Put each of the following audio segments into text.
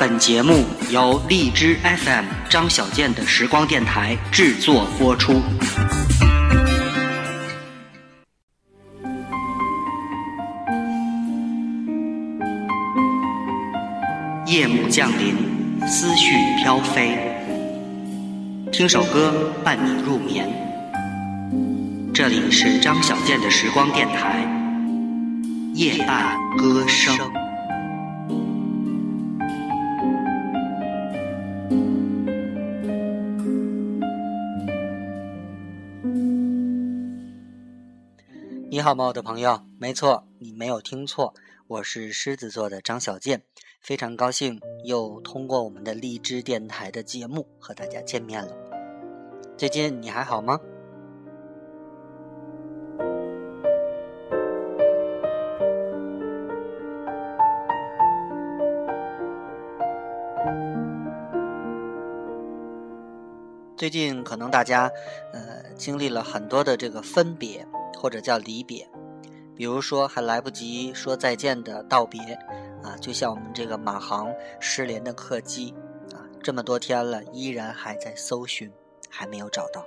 本节目由荔枝 FM 张小健的时光电台制作播出。夜幕降临，思绪飘飞，听首歌伴你入眠。这里是张小健的时光电台，夜半歌声。你好吗，我的朋友？没错，你没有听错，我是狮子座的张小健。非常高兴又通过我们的荔枝电台的节目和大家见面了。最近你还好吗？最近可能大家呃经历了很多的这个分别或者叫离别，比如说还来不及说再见的道别。啊，就像我们这个马航失联的客机，啊，这么多天了，依然还在搜寻，还没有找到。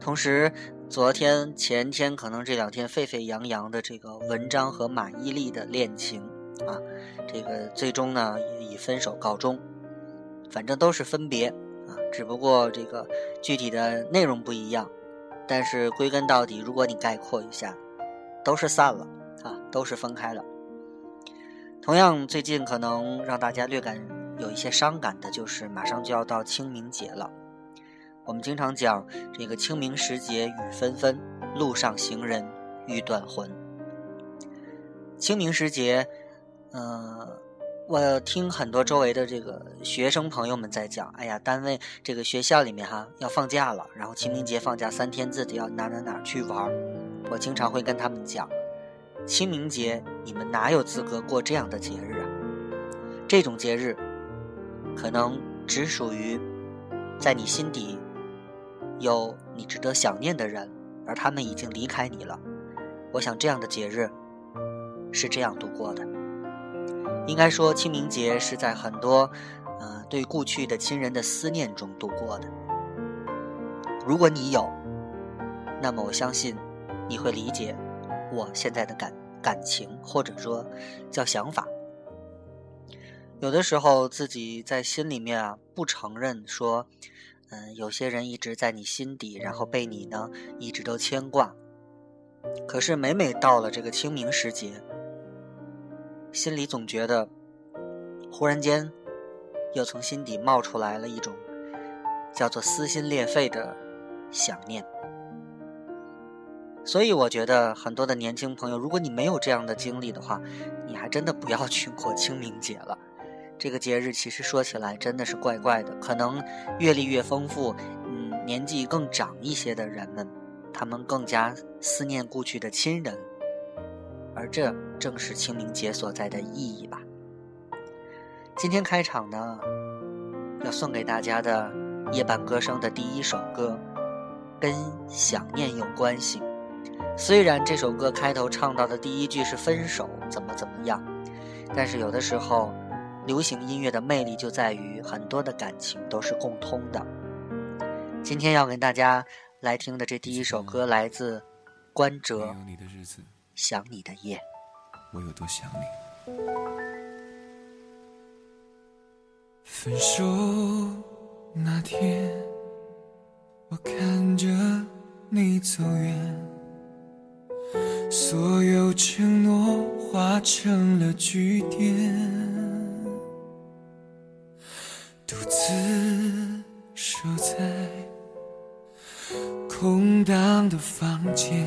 同时，昨天、前天，可能这两天沸沸扬扬的这个文章和马伊琍的恋情，啊，这个最终呢也以分手告终。反正都是分别，啊，只不过这个具体的内容不一样，但是归根到底，如果你概括一下，都是散了，啊，都是分开了。同样，最近可能让大家略感有一些伤感的，就是马上就要到清明节了。我们经常讲这个清明时节雨纷纷，路上行人欲断魂。清明时节，嗯，我听很多周围的这个学生朋友们在讲，哎呀，单位这个学校里面哈要放假了，然后清明节放假三天，自己要哪哪哪去玩我经常会跟他们讲。清明节，你们哪有资格过这样的节日啊？这种节日，可能只属于在你心底有你值得想念的人，而他们已经离开你了。我想这样的节日是这样度过的。应该说，清明节是在很多呃对故去的亲人的思念中度过的。如果你有，那么我相信你会理解。我现在的感感情，或者说叫想法，有的时候自己在心里面啊不承认说，嗯，有些人一直在你心底，然后被你呢一直都牵挂。可是每每到了这个清明时节，心里总觉得，忽然间又从心底冒出来了一种叫做撕心裂肺的想念。所以我觉得很多的年轻朋友，如果你没有这样的经历的话，你还真的不要去过清明节了。这个节日其实说起来真的是怪怪的。可能阅历越丰富，嗯，年纪更长一些的人们，他们更加思念故去的亲人，而这正是清明节所在的意义吧。今天开场呢，要送给大家的夜半歌声的第一首歌，跟想念有关系。虽然这首歌开头唱到的第一句是分手怎么怎么样，但是有的时候，流行音乐的魅力就在于很多的感情都是共通的。今天要跟大家来听的这第一首歌来自关喆，《想你的夜》。我有多想你？分手那天，我看着你走远。所有承诺化成了句点，独自守在空荡的房间，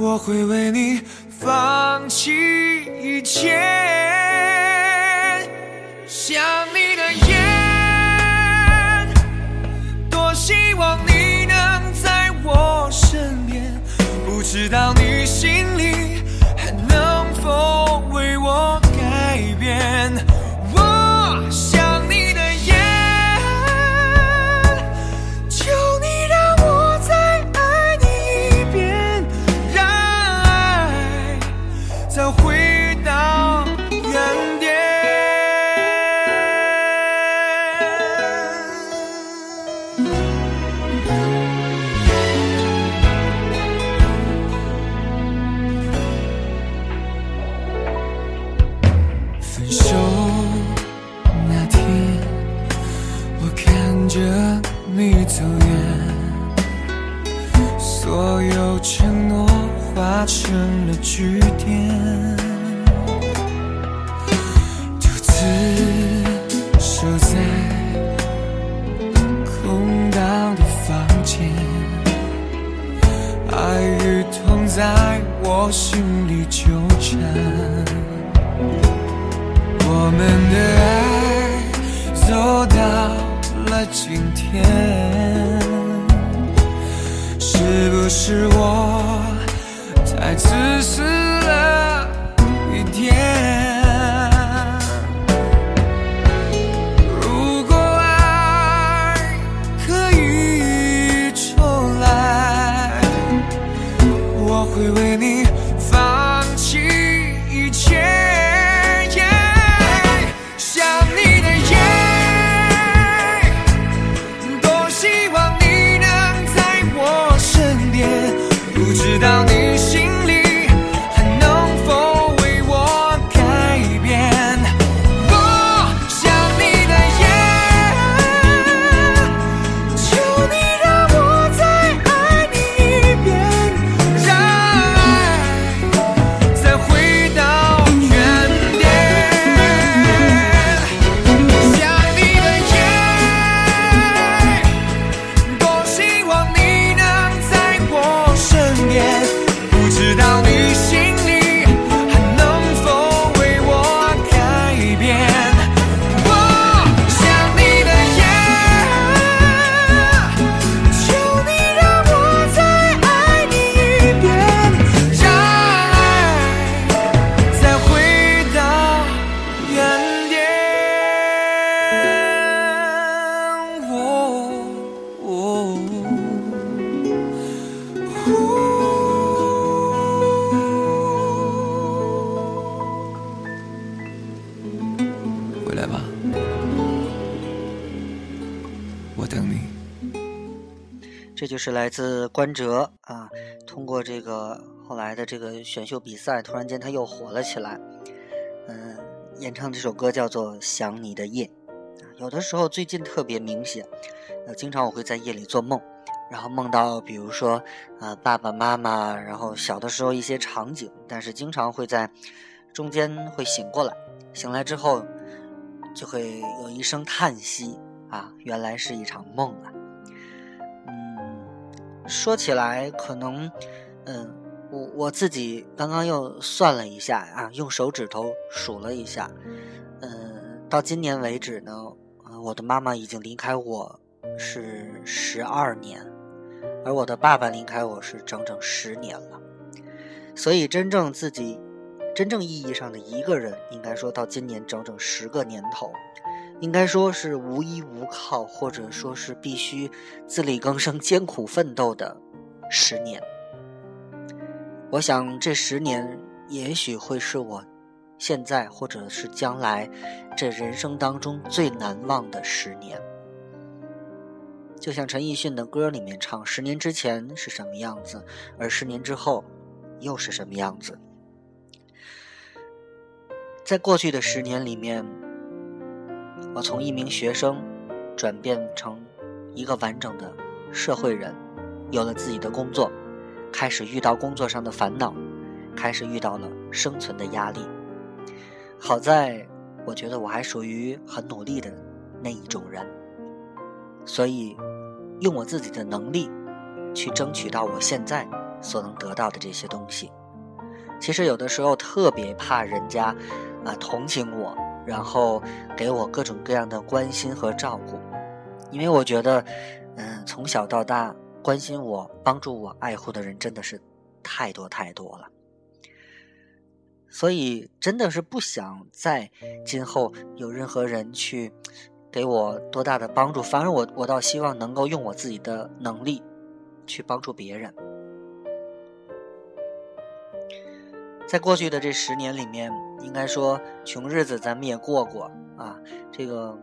我会为你放弃一切想你的夜多希望你能在我身边不知道你心里还能否为我改变。是我太自私是来自关喆啊，通过这个后来的这个选秀比赛，突然间他又火了起来。嗯、演唱这首歌叫做《想你的夜》。有的时候最近特别明显，呃，经常我会在夜里做梦，然后梦到比如说呃爸爸妈妈，然后小的时候一些场景，但是经常会在中间会醒过来，醒来之后就会有一声叹息啊，原来是一场梦啊。说起来可能，嗯，我我自己刚刚又算了一下啊，用手指头数了一下，嗯，到今年为止呢，我的妈妈已经离开我是十二年，而我的爸爸离开我是整整十年了，所以真正自己真正意义上的一个人，应该说到今年整整十个年头。应该说是无依无靠，或者说是必须自力更生、艰苦奋斗的十年。我想这十年也许会是我现在或者是将来这人生当中最难忘的十年。就像陈奕迅的歌里面唱：“十年之前是什么样子，而十年之后又是什么样子。”在过去的十年里面，我从一名学生转变成一个完整的社会人，有了自己的工作，开始遇到工作上的烦恼，开始遇到了生存的压力。好在我觉得我还属于很努力的那一种人，所以用我自己的能力去争取到我现在所能得到的这些东西。其实有的时候特别怕人家啊同情我，然后给我各种各样的关心和照顾，因为我觉得，嗯、从小到大关心我、帮助我、爱护的人真的是太多太多了。所以真的是不想在今后有任何人去给我多大的帮助，反而我我倒希望能够用我自己的能力去帮助别人。在过去的这十年里面，应该说穷日子咱们也过过啊。这个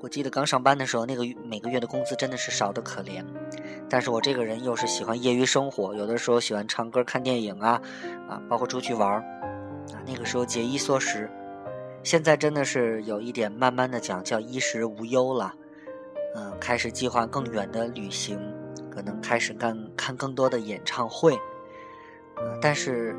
我记得刚上班的时候，那个每个月的工资真的是少得可怜。但是我这个人又是喜欢业余生活，有的时候喜欢唱歌、看电影啊，啊，包括出去玩儿啊。那个时候节衣缩食，现在真的是有一点慢慢的讲叫衣食无忧了。嗯，开始计划更远的旅行，可能开始干看更多的演唱会。但是。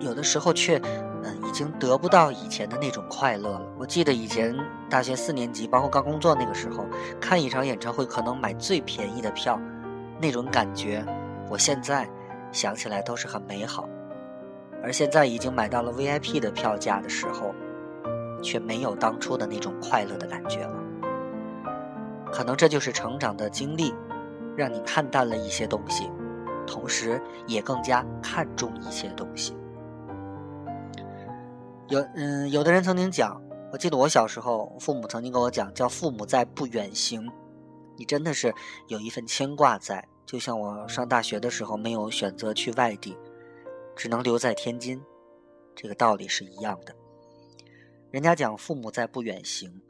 有的时候却，嗯，已经得不到以前的那种快乐了。我记得以前大学四年级，包括刚工作那个时候，看一场演唱会可能买最便宜的票，那种感觉，我现在想起来都是很美好。而现在已经买到了 VIP 的票价的时候，却没有当初的那种快乐的感觉了。可能这就是成长的经历，让你看淡了一些东西，同时也更加看重一些东西。有嗯，有的人曾经讲，我记得我小时候，父母曾经跟我讲，叫“父母在，不远行”。你真的是有一份牵挂在，就像我上大学的时候没有选择去外地，只能留在天津，这个道理是一样的。人家讲“父母在，不远行”，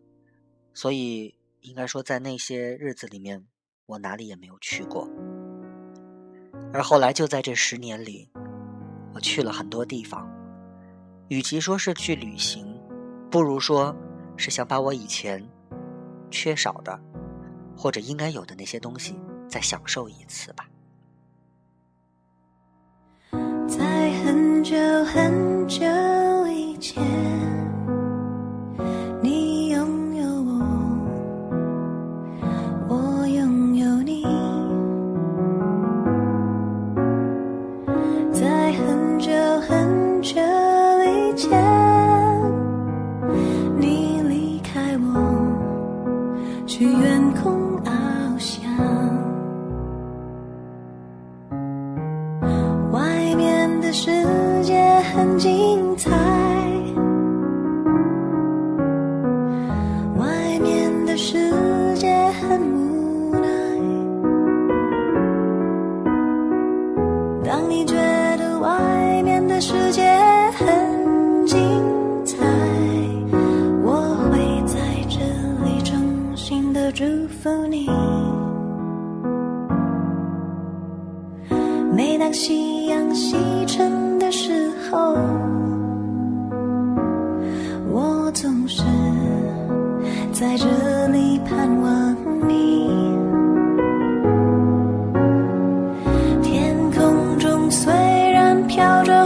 所以应该说在那些日子里面，我哪里也没有去过。而后来就在这十年里，我去了很多地方。与其说是去旅行，不如说是想把我以前缺少的，或者应该有的那些东西再享受一次吧。在很久很久以前。笑着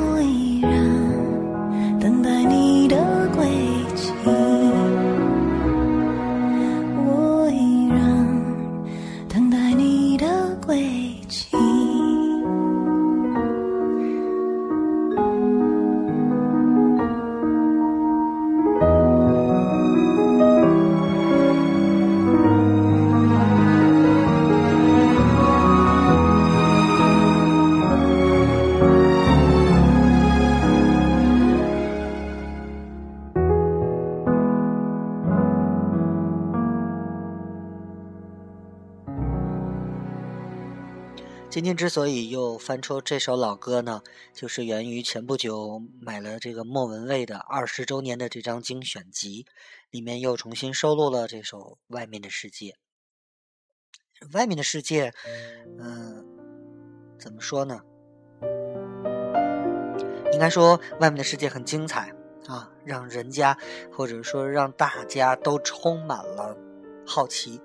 我依然之所以又翻出这首老歌呢，就是源于前不久买了这个莫文蔚的二十周年的这张精选集，里面又重新收录了这首《外面的世界》。外面的世界，嗯、怎么说呢？应该说，外面的世界很精彩啊，让人家或者说让大家都充满了好奇。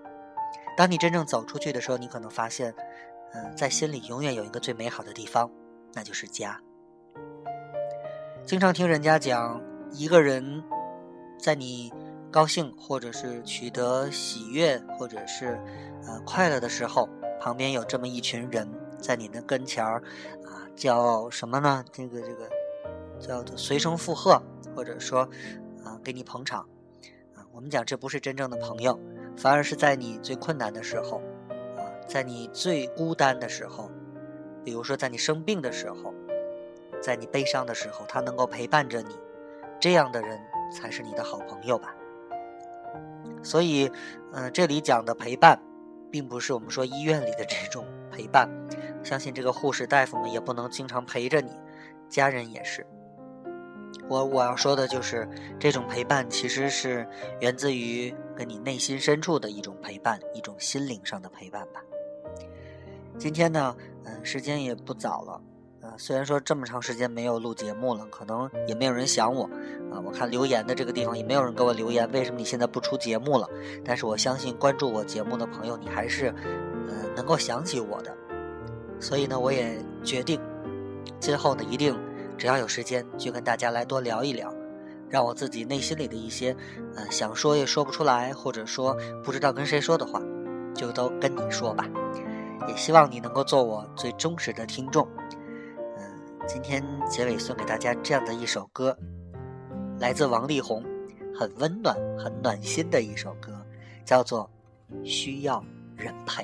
当你真正走出去的时候，你可能发现，嗯，在心里永远有一个最美好的地方，那就是家。经常听人家讲，一个人在你高兴或者是取得喜悦或者是呃快乐的时候，旁边有这么一群人在你的跟前儿啊，叫什么呢？这个这个叫做随声附和，或者说啊给你捧场啊。我们讲这不是真正的朋友，反而是在你最困难的时候。在你最孤单的时候，比如说在你生病的时候，在你悲伤的时候，他能够陪伴着你，这样的人才是你的好朋友吧。所以，嗯、这里讲的陪伴，并不是我们说医院里的这种陪伴，相信这个护士大夫们也不能经常陪着你，家人也是。我我要说的就是，这种陪伴其实是源自于跟你内心深处的一种陪伴，一种心灵上的陪伴吧。今天呢，嗯，时间也不早了，呃，虽然说这么长时间没有录节目了，可能也没有人想我，啊，我看留言的这个地方也没有人给我留言，为什么你现在不出节目了？但是我相信关注我节目的朋友，你还是，呃，能够想起我的，所以呢，我也决定，今后呢，一定只要有时间，就跟大家来多聊一聊，让我自己内心里的一些，呃，想说也说不出来，或者说不知道跟谁说的话，就都跟你说吧。也希望你能够做我最忠实的听众。嗯，今天结尾送给大家这样的一首歌，来自王力宏，很温暖、很暖心的一首歌，叫做《需要人陪》。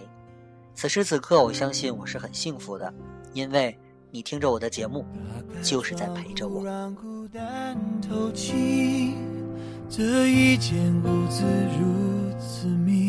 此时此刻，我相信我是很幸福的，因为你听着我的节目，就是在陪着我。让孤单透气，这一间屋子如此密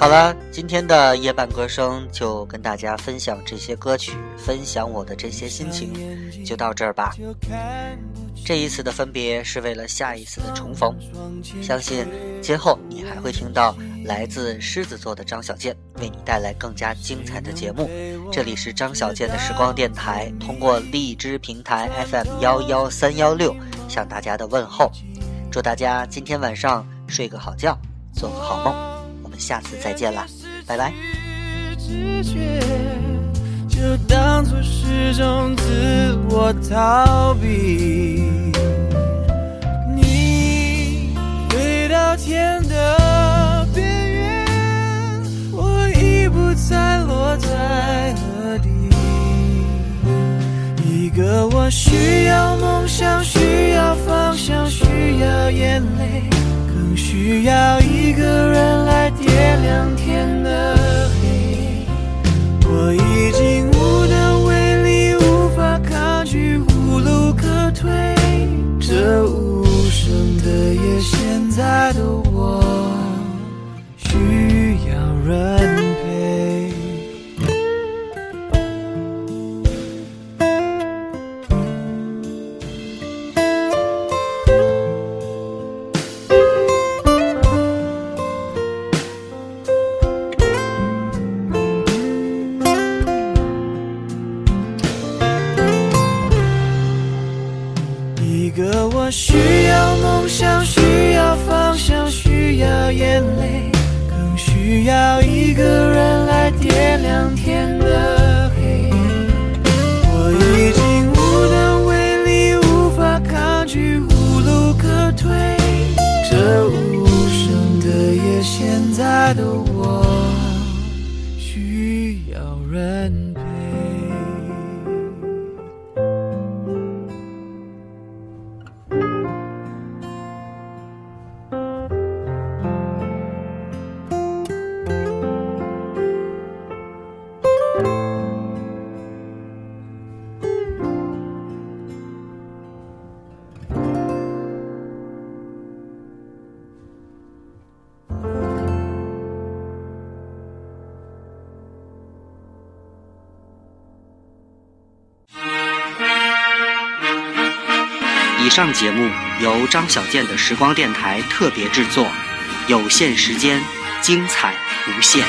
好了，今天的夜半歌声就跟大家分享这些歌曲，分享我的这些心情，就到这儿吧。这一次的分别是为了下一次的重逢，相信今后你还会听到来自狮子座的张小健为你带来更加精彩的节目。这里是张小健的时光电台，通过荔枝平台 FM 幺幺三幺六向大家的问候，祝大家今天晚上睡个好觉，做个好梦。下次再见啦，拜拜。直觉就当作是种自我逃避。你飞到天的边缘，我已不再落在何地。一个我需要梦想，需要方向，需要眼泪，更需要一个人来点亮天的黑。我已经无能为力，无法抗拒，无路可退。这无声的夜，现在的我上节目由张小健的时光电台特别制作，有限时间，精彩无限。